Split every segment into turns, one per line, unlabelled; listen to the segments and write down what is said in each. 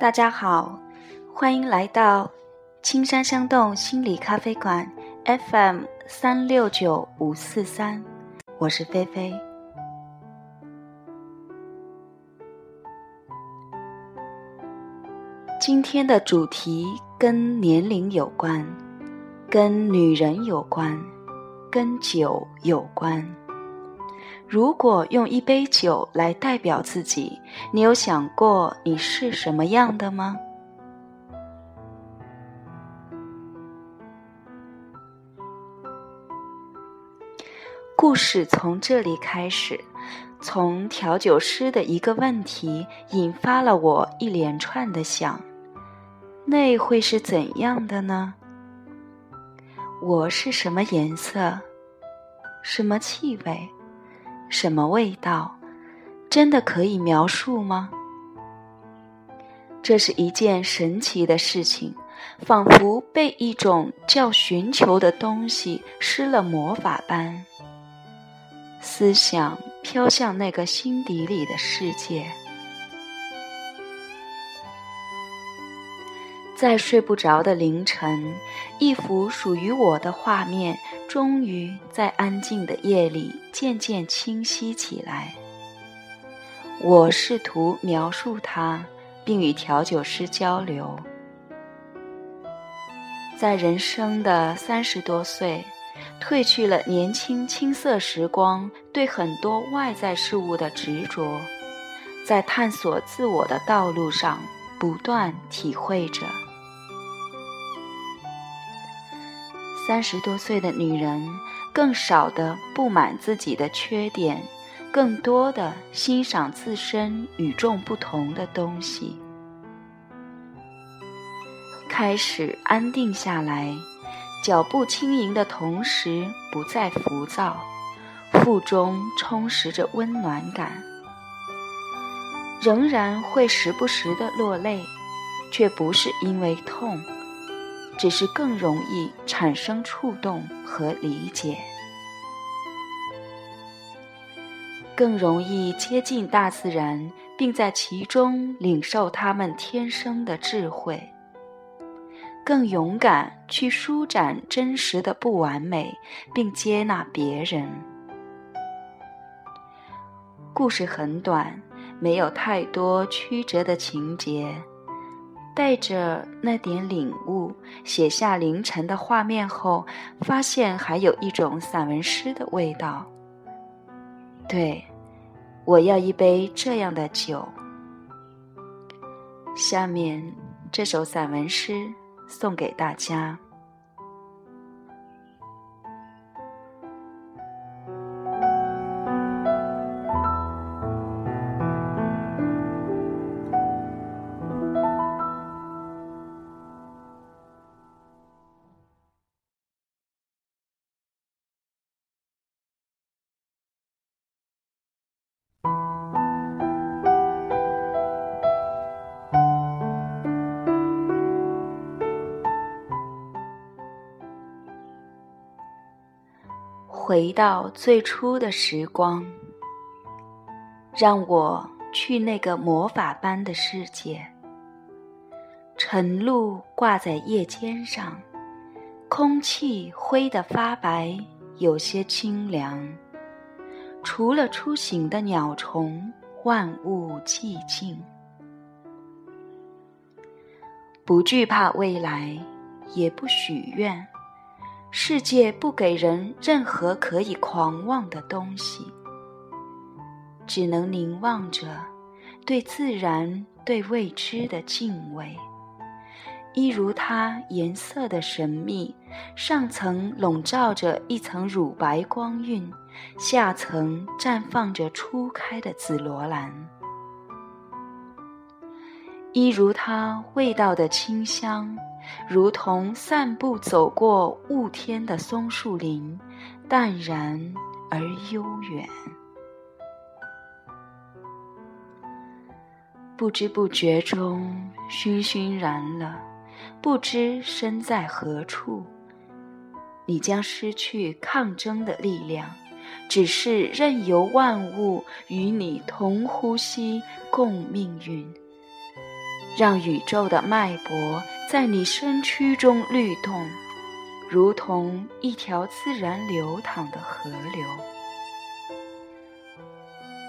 大家好，欢迎来到青山香动心理咖啡馆 FM 三六九五四三，我是菲菲。今天的主题跟年龄有关，跟女人有关，跟酒有关。如果用一杯酒来代表自己，你有想过你是什么样的吗？故事从这里开始，从调酒师的一个问题引发了我一连串的想：那会是怎样的呢？我是什么颜色？什么气味？什么味道？真的可以描述吗？这是一件神奇的事情，仿佛被一种叫寻求的东西施了魔法般。思想飘向那个心底里的世界，在睡不着的凌晨，一幅属于我的画面。终于在安静的夜里渐渐清晰起来。我试图描述它，并与调酒师交流。在人生的三十多岁，褪去了年轻青涩时光对很多外在事物的执着，在探索自我的道路上不断体会着。三十多岁的女人，更少的不满自己的缺点，更多的欣赏自身与众不同的东西，开始安定下来，脚步轻盈的同时不再浮躁，腹中充实着温暖感，仍然会时不时的落泪，却不是因为痛。只是更容易产生触动和理解，更容易接近大自然，并在其中领受他们天生的智慧，更勇敢去舒展真实的不完美，并接纳别人。故事很短，没有太多曲折的情节。带着那点领悟，写下凌晨的画面后，发现还有一种散文诗的味道。对，我要一杯这样的酒。下面这首散文诗送给大家。回到最初的时光，让我去那个魔法般的世界。晨露挂在叶尖上，空气灰得发白，有些清凉。除了初醒的鸟虫，万物寂静。不惧怕未来，也不许愿。世界不给人任何可以狂妄的东西，只能凝望着对自然、对未知的敬畏。一如它颜色的神秘，上层笼罩着一层乳白光晕，下层绽放着初开的紫罗兰。一如它味道的清香。如同散步走过雾天的松树林，淡然而悠远。不知不觉中，熏熏然了，不知身在何处。你将失去抗争的力量，只是任由万物与你同呼吸，共命运。让宇宙的脉搏在你身躯中律动，如同一条自然流淌的河流。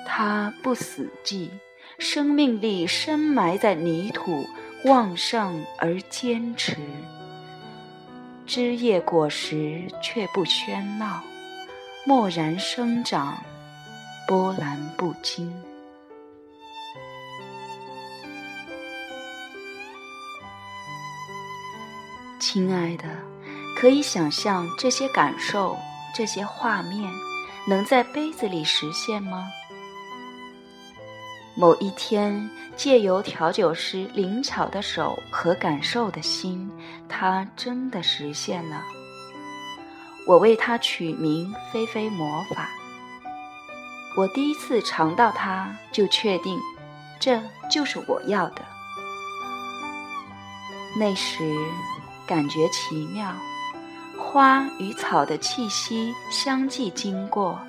它不死寂，生命力深埋在泥土，旺盛而坚持。枝叶果实却不喧闹，默然生长，波澜不惊。亲爱的，可以想象这些感受、这些画面能在杯子里实现吗？某一天，借由调酒师灵巧的手和感受的心，它真的实现了。我为它取名“菲菲魔法”。我第一次尝到它，就确定，这就是我要的。那时，感觉奇妙，花与草的气息相继经过。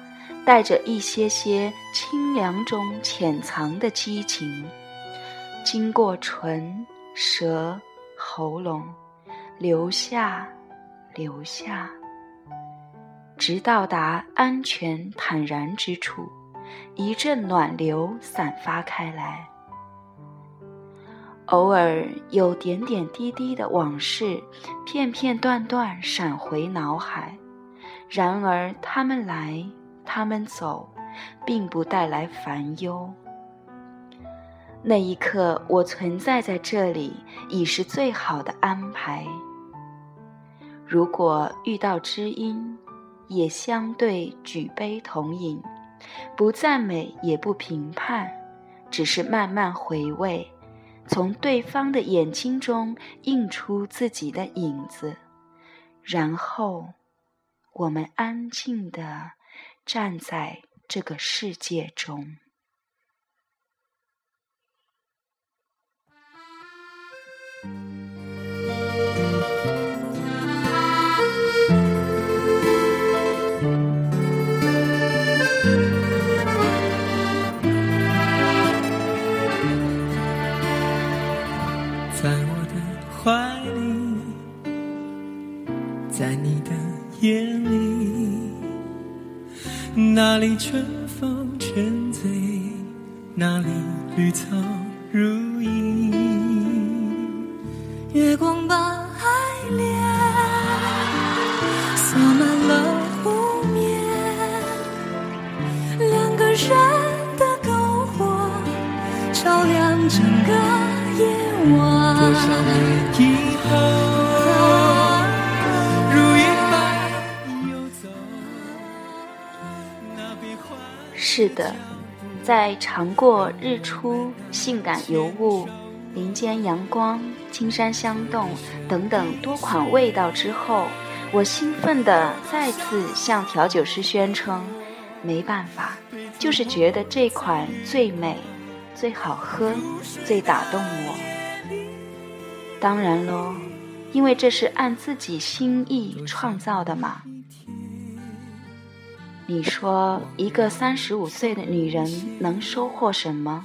带着一些些清凉中潜藏的激情，经过唇、舌、喉咙，流下，流下，直到达安全坦然之处，一阵暖流散发开来。偶尔有点点滴滴的往事，片片段段闪回脑海，然而他们来。他们走，并不带来烦忧。那一刻，我存在在这里，已是最好的安排。如果遇到知音，也相对举杯同饮，不赞美也不评判，只是慢慢回味，从对方的眼睛中映出自己的影子，然后，我们安静的。站在这个世界中，
春风沉醉，那里绿草如茵。
月光把爱恋洒满了湖面，两个人的篝火照亮整个夜晚。
是的，在尝过日出、性感尤物、林间阳光、青山香动等等多款味道之后，我兴奋地再次向调酒师宣称：没办法，就是觉得这款最美、最好喝、最打动我。当然喽，因为这是按自己心意创造的嘛。你说，一个三十五岁的女人能收获什么？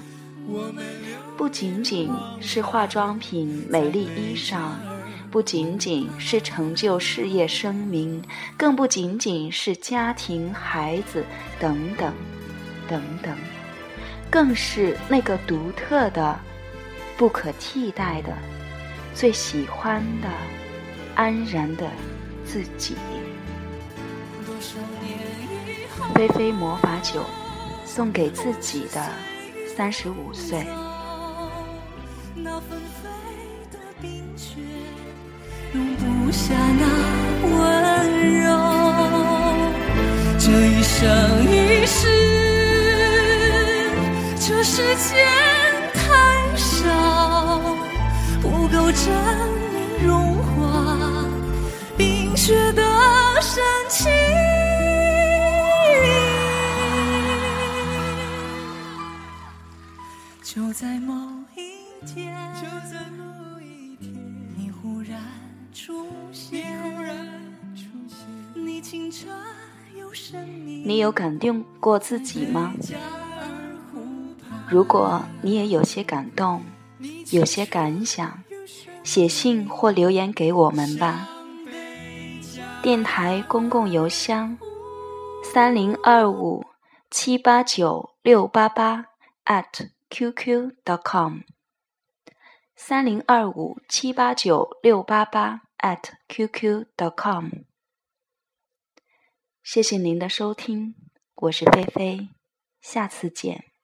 不仅仅是化妆品、美丽衣裳，不仅仅是成就事业、声名，更不仅仅是家庭、孩子等等等等，更是那个独特的、不可替代的、最喜欢的、安然的自己。菲菲魔法酒，送给自己的三十五岁。
那纷飞的冰雪，容不下那温柔。这一生一世，这世间在某一天，就在某一天，你忽然出现，你忽然出现，你清澈又神秘。
你有感动过自己吗？如果你也有些感动，有些感想，写信或留言给我们吧。电台公共邮箱：三零二五七八九六八八 at qq.com。三零二五七八九六八八 at qq.com，。谢谢您的收听，我是菲菲，下次见。